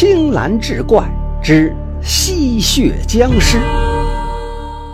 青蓝志怪之吸血僵尸。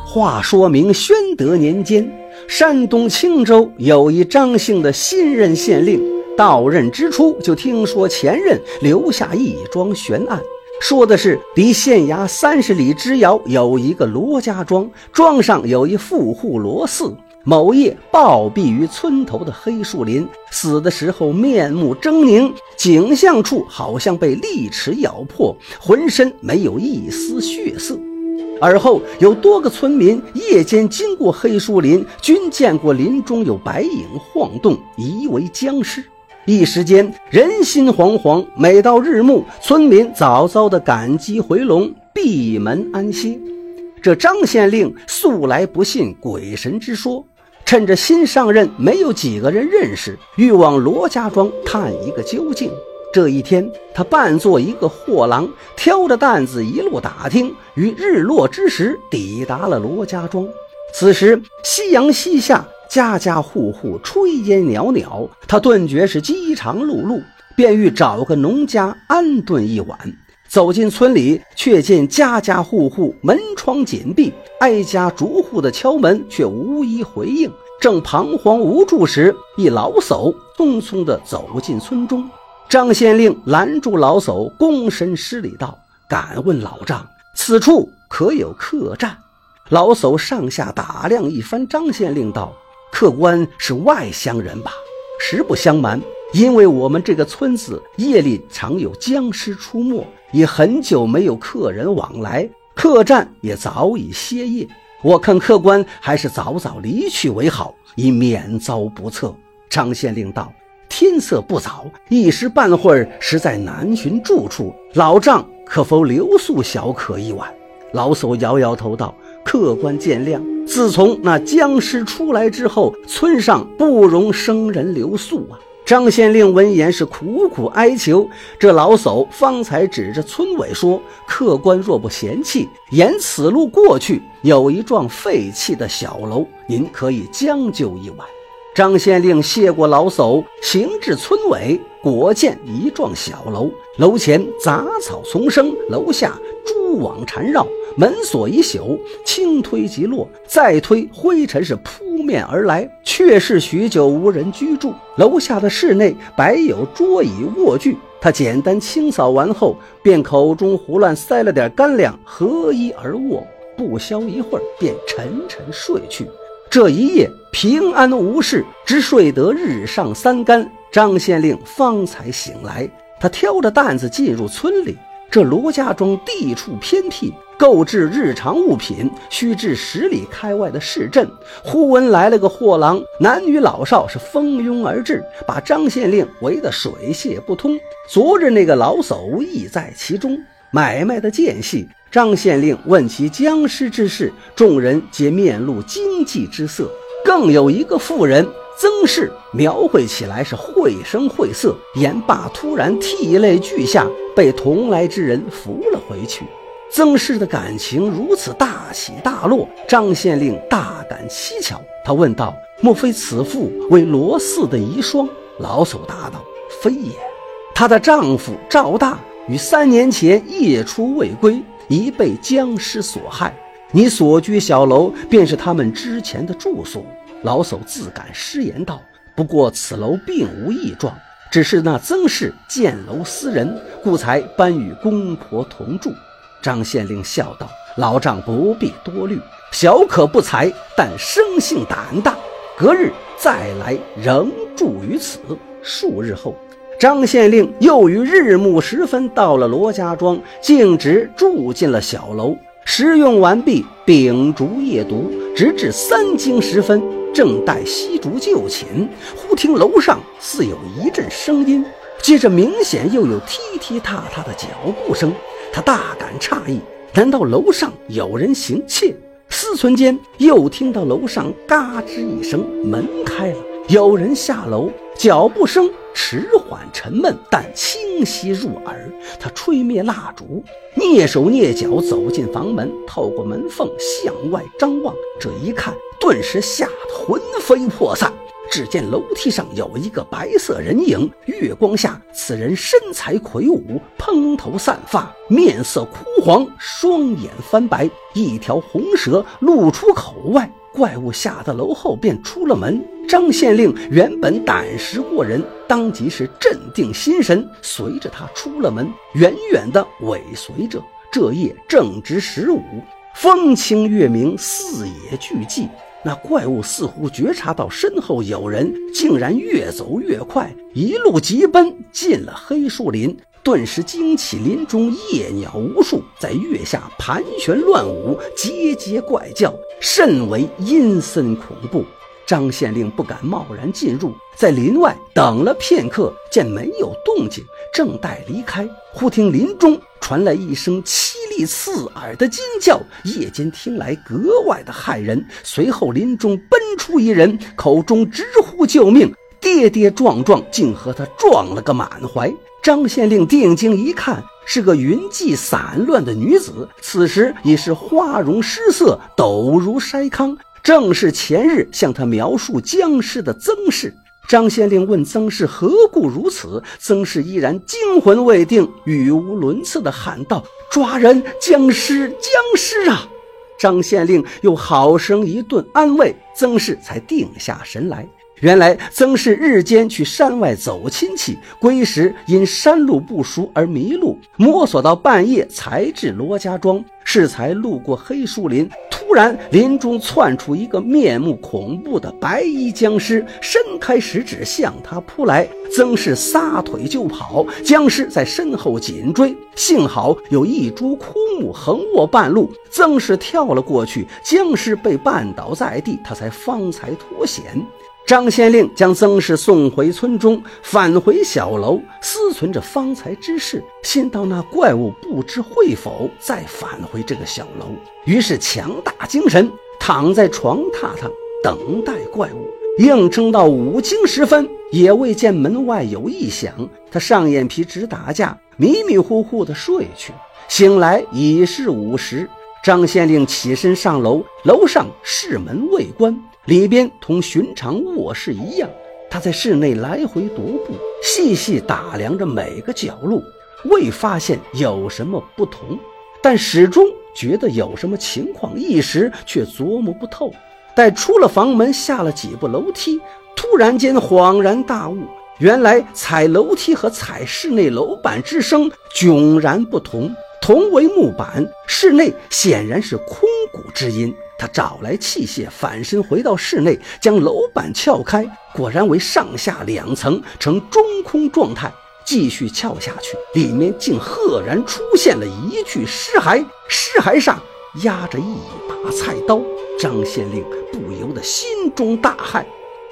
话说明宣德年间，山东青州有一张姓的新任县令，到任之初就听说前任留下一桩悬案，说的是离县衙三十里之遥有一个罗家庄，庄上有一富户罗四。某夜暴毙于村头的黑树林，死的时候面目狰狞，颈项处好像被利齿咬破，浑身没有一丝血色。而后有多个村民夜间经过黑树林，均见过林中有白影晃动，疑为僵尸。一时间人心惶惶。每到日暮，村民早早的赶集回笼，闭门安歇。这张县令素来不信鬼神之说。趁着新上任没有几个人认识，欲往罗家庄探一个究竟。这一天，他扮作一个货郎，挑着担子一路打听，于日落之时抵达了罗家庄。此时夕阳西下，家家户户炊烟袅袅，他顿觉是饥肠辘辘，便欲找个农家安顿一晚。走进村里，却见家家户户门窗紧闭，挨家逐户的敲门，却无一回应。正彷徨无助时，一老叟匆匆地走进村中。张县令拦住老叟，躬身施礼道：“敢问老丈，此处可有客栈？”老叟上下打量一番，张县令道：“客官是外乡人吧？实不相瞒。”因为我们这个村子夜里常有僵尸出没，已很久没有客人往来，客栈也早已歇业。我看客官还是早早离去为好，以免遭不测。张县令道：“天色不早，一时半会儿实在难寻住处，老丈可否留宿小可一晚？”老叟摇摇头道：“客官见谅。自从那僵尸出来之后，村上不容生人留宿啊。”张县令闻言是苦苦哀求，这老叟方才指着村尾说：“客官若不嫌弃，沿此路过去有一幢废弃的小楼，您可以将就一晚。”张县令谢过老叟，行至村尾，果见一幢小楼，楼前杂草丛生，楼下蛛网缠绕。门锁已朽，轻推即落，再推灰尘是扑面而来，却是许久无人居住。楼下的室内摆有桌椅卧具，他简单清扫完后，便口中胡乱塞了点干粮，合衣而卧。不消一会儿，便沉沉睡去。这一夜平安无事，只睡得日上三竿，张县令方才醒来。他挑着担子进入村里。这罗家庄地处偏僻，购置日常物品需至十里开外的市镇。忽闻来了个货郎，男女老少是蜂拥而至，把张县令围得水泄不通。昨日那个老叟亦在其中，买卖的间隙，张县令问其僵尸之事，众人皆面露惊悸之色。更有一个妇人。曾氏描绘起来是绘声绘色，言罢突然涕泪俱下，被同来之人扶了回去。曾氏的感情如此大起大落，张县令大感蹊跷。他问道：“莫非此妇为罗四的遗孀？”老叟答道：“非也，她的丈夫赵大于三年前夜出未归，已被僵尸所害。你所居小楼便是他们之前的住所。”老叟自感失言道：“不过此楼并无异状，只是那曾氏建楼私人，故才搬与公婆同住。”张县令笑道：“老丈不必多虑，小可不才，但生性胆大。隔日再来，仍住于此。”数日后，张县令又于日暮时分到了罗家庄，径直住进了小楼。食用完毕，秉烛夜读，直至三更时分。正待熄烛就寝，忽听楼上似有一阵声音，接着明显又有踢踢踏踏的脚步声。他大感诧异，难道楼上有人行窃？思忖间，又听到楼上嘎吱一声，门开了，有人下楼，脚步声迟缓沉闷，但清晰入耳。他吹灭蜡烛，蹑手蹑脚走进房门，透过门缝向外张望，这一看。顿时吓得魂飞魄散，只见楼梯上有一个白色人影，月光下，此人身材魁梧，蓬头散发，面色枯黄，双眼翻白，一条红蛇露出口外。怪物下得楼后便出了门。张县令原本胆识过人，当即是镇定心神，随着他出了门，远远的尾随着。这夜正值十五，风清月明，四野俱寂。那怪物似乎觉察到身后有人，竟然越走越快，一路疾奔进了黑树林。顿时惊起林中夜鸟无数，在月下盘旋乱舞，节节怪叫，甚为阴森恐怖。张县令不敢贸然进入，在林外等了片刻，见没有动静，正待离开，忽听林中传来一声凄厉刺耳的惊叫，夜间听来格外的骇人。随后林中奔出一人，口中直呼救命，跌跌撞撞，竟和他撞了个满怀。张县令定睛一看，是个云髻散乱的女子，此时已是花容失色，抖如筛糠，正是前日向他描述僵尸的曾氏。张县令问曾氏何故如此，曾氏依然惊魂未定，语无伦次地喊道：“抓人！僵尸！僵尸啊！”张县令又好生一顿安慰，曾氏才定下神来。原来曾氏日间去山外走亲戚，归时因山路不熟而迷路，摸索到半夜才至罗家庄。适才路过黑树林，突然林中窜出一个面目恐怖的白衣僵尸，伸开食指向他扑来。曾氏撒腿就跑，僵尸在身后紧追。幸好有一株枯木横卧半路，曾氏跳了过去，僵尸被绊倒在地，他才方才脱险。张县令将曾氏送回村中，返回小楼，思忖着方才之事，心道那怪物不知会否再返回这个小楼。于是强打精神，躺在床榻上等待怪物。硬撑到五更时分，也未见门外有异响。他上眼皮直打架，迷迷糊糊的睡去。醒来已是午时，张县令起身上楼，楼上室门未关。里边同寻常卧室一样，他在室内来回踱步，细细打量着每个角落，未发现有什么不同，但始终觉得有什么情况，一时却琢磨不透。待出了房门，下了几步楼梯，突然间恍然大悟，原来踩楼梯和踩室内楼板之声迥然不同，同为木板，室内显然是空谷之音。他找来器械，反身回到室内，将楼板撬开，果然为上下两层，呈中空状态。继续撬下去，里面竟赫然出现了一具尸骸，尸骸上压着一把菜刀。张县令不由得心中大骇，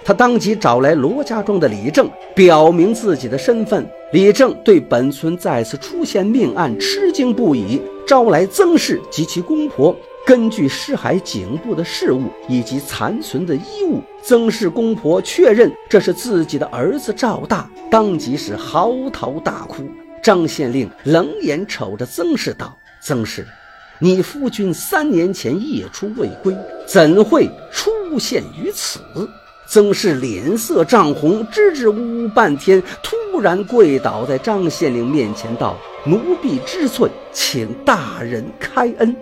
他当即找来罗家庄的李正，表明自己的身份。李正对本村再次出现命案吃惊不已，招来曾氏及其公婆。根据尸骸颈部的饰物以及残存的衣物，曾氏公婆确认这是自己的儿子赵大，当即是嚎啕大哭。张县令冷眼瞅着曾氏道：“曾氏，你夫君三年前夜出未归，怎会出现于此？”曾氏脸色涨红，支支吾吾半天，突然跪倒在张县令面前道：“奴婢知罪，请大人开恩。”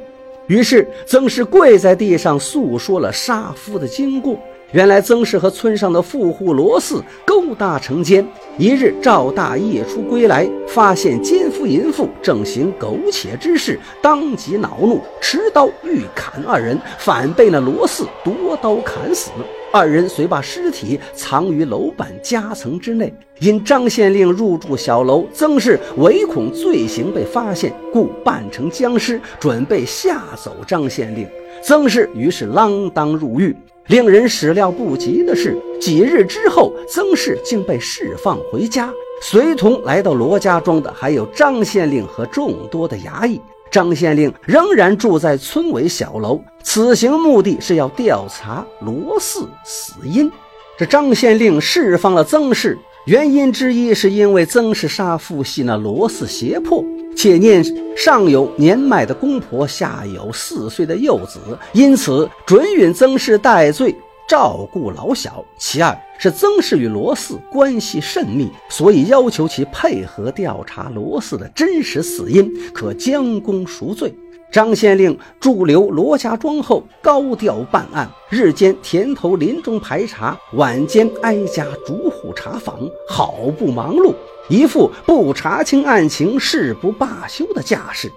于是，曾氏跪在地上诉说了杀夫的经过。原来，曾氏和村上的富户罗四勾搭成奸。一日，赵大夜出归来，发现奸夫淫妇正行苟且之事，当即恼怒，持刀欲砍二人，反被那罗四夺刀砍死。二人遂把尸体藏于楼板夹层之内。因张县令入住小楼，曾氏唯恐罪行被发现，故扮成僵尸，准备吓走张县令。曾氏于是锒铛入狱。令人始料不及的是，几日之后，曾氏竟被释放回家。随同来到罗家庄的还有张县令和众多的衙役。张县令仍然住在村委小楼，此行目的是要调查罗四死因。这张县令释放了曾氏，原因之一是因为曾氏杀父系那罗四胁迫，且念上有年迈的公婆，下有四岁的幼子，因此准允曾氏戴罪。照顾老小，其二是曾氏与罗四关系甚密，所以要求其配合调查罗四的真实死因，可将功赎罪。张县令驻留罗家庄后，高调办案，日间田头林中排查，晚间挨家逐户查访，好不忙碌，一副不查清案情誓不罢休的架势。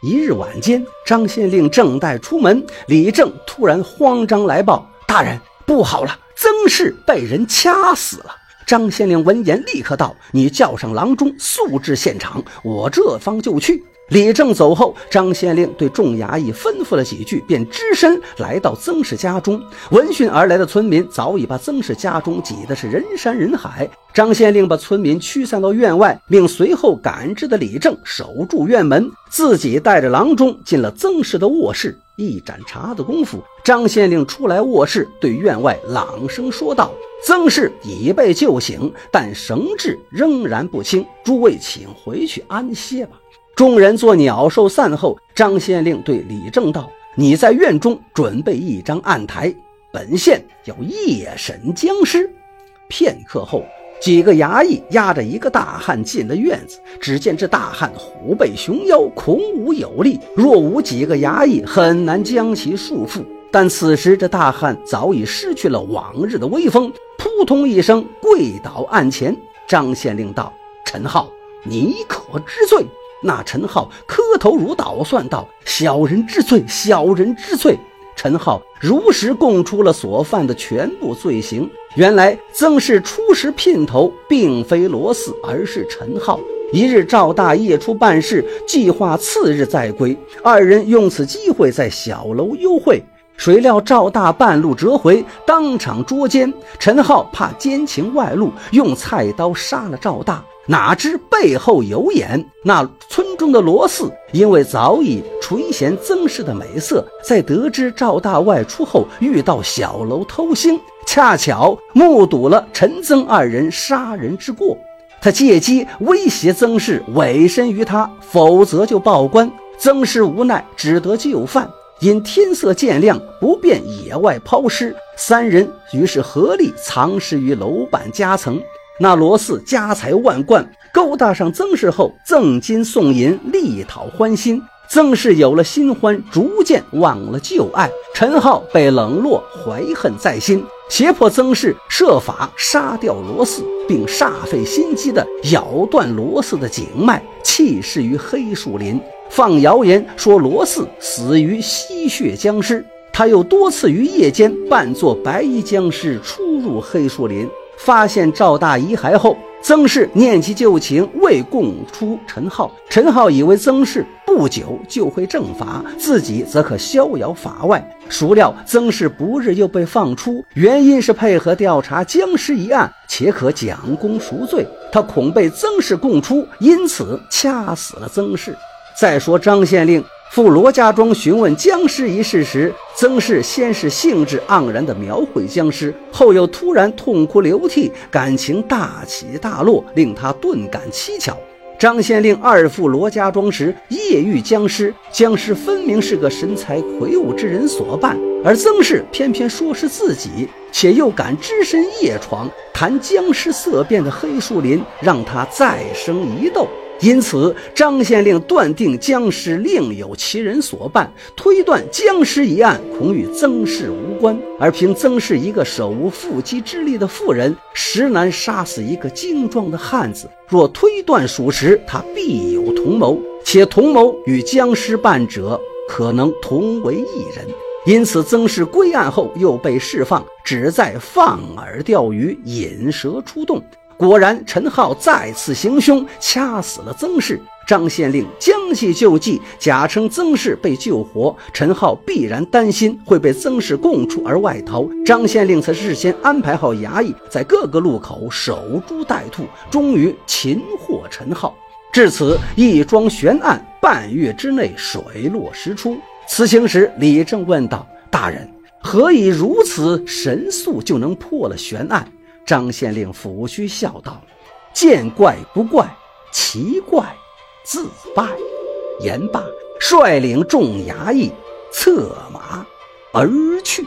一日晚间，张县令正待出门，李正突然慌张来报：“大人。”不好了，曾氏被人掐死了。张县令闻言，立刻道：“你叫上郎中，速至现场，我这方就去。”李正走后，张县令对众衙役吩咐了几句，便只身来到曾氏家中。闻讯而来的村民早已把曾氏家中挤得是人山人海。张县令把村民驱散到院外，命随后赶至的李正守住院门，自己带着郎中进了曾氏的卧室。一盏茶的功夫，张县令出来卧室，对院外朗声说道：“曾氏已被救醒，但神志仍然不清，诸位请回去安歇吧。”众人做鸟兽散后，张县令对李正道：“你在院中准备一张案台，本县要夜审僵尸。”片刻后，几个衙役押着一个大汉进了院子。只见这大汉虎背熊腰，孔武有力，若无几个衙役，很难将其束缚。但此时这大汉早已失去了往日的威风，扑通一声跪倒案前。张县令道：“陈浩，你可知罪？”那陈浩磕头如捣蒜道：“小人知罪，小人知罪。”陈浩如实供出了所犯的全部罪行。原来曾氏初时姘头并非罗四，而是陈浩。一日赵大夜出办事，计划次日再归。二人用此机会在小楼幽会。谁料赵大半路折回，当场捉奸。陈浩怕奸情外露，用菜刀杀了赵大。哪知背后有眼，那村中的罗四因为早已垂涎曾氏的美色，在得知赵大外出后，遇到小楼偷腥，恰巧目睹了陈曾二人杀人之过，他借机威胁曾氏委身于他，否则就报官。曾氏无奈，只得就范。因天色渐亮，不便野外抛尸，三人于是合力藏尸于楼板夹层。那罗四家财万贯，勾搭上曾氏后，赠金送银，力讨欢心。曾氏有了新欢，逐渐忘了旧爱。陈浩被冷落，怀恨在心，胁迫曾氏设法杀掉罗四，并煞费心机地咬断罗四的颈脉，弃尸于黑树林。放谣言说罗四死于吸血僵尸。他又多次于夜间扮作白衣僵尸出入黑树林。发现赵大遗骸后，曾氏念及旧情，未供出陈浩。陈浩以为曾氏不久就会正法，自己则可逍遥法外。孰料曾氏不日又被放出，原因是配合调查僵尸一案，且可奖功赎罪。他恐被曾氏供出，因此掐死了曾氏。再说张县令。赴罗家庄询问僵尸一事时，曾氏先是兴致盎然地描绘僵尸，后又突然痛哭流涕，感情大起大落，令他顿感蹊跷。张县令二赴罗家庄时，夜遇僵尸，僵尸分明是个身材魁梧之人所扮，而曾氏偏偏说是自己，且又敢只身夜闯，谈僵尸色变的黑树林，让他再生疑窦。因此，张县令断定僵尸另有其人所办，推断僵尸一案恐与曾氏无关。而凭曾氏一个手无缚鸡之力的妇人，实难杀死一个精壮的汉子。若推断属实，他必有同谋，且同谋与僵尸办者可能同为一人。因此，曾氏归案后又被释放，只在放饵钓鱼，引蛇出洞。果然，陈浩再次行凶，掐死了曾氏。张县令将计就计，假称曾氏被救活，陈浩必然担心会被曾氏供出而外逃。张县令则事先安排好衙役，在各个路口守株待兔，终于擒获陈浩。至此，一桩悬案半月之内水落石出。此情时，李正问道：“大人，何以如此神速就能破了悬案？”张县令抚须笑道：“见怪不怪，奇怪自败。”言罢，率领众衙役策马而去。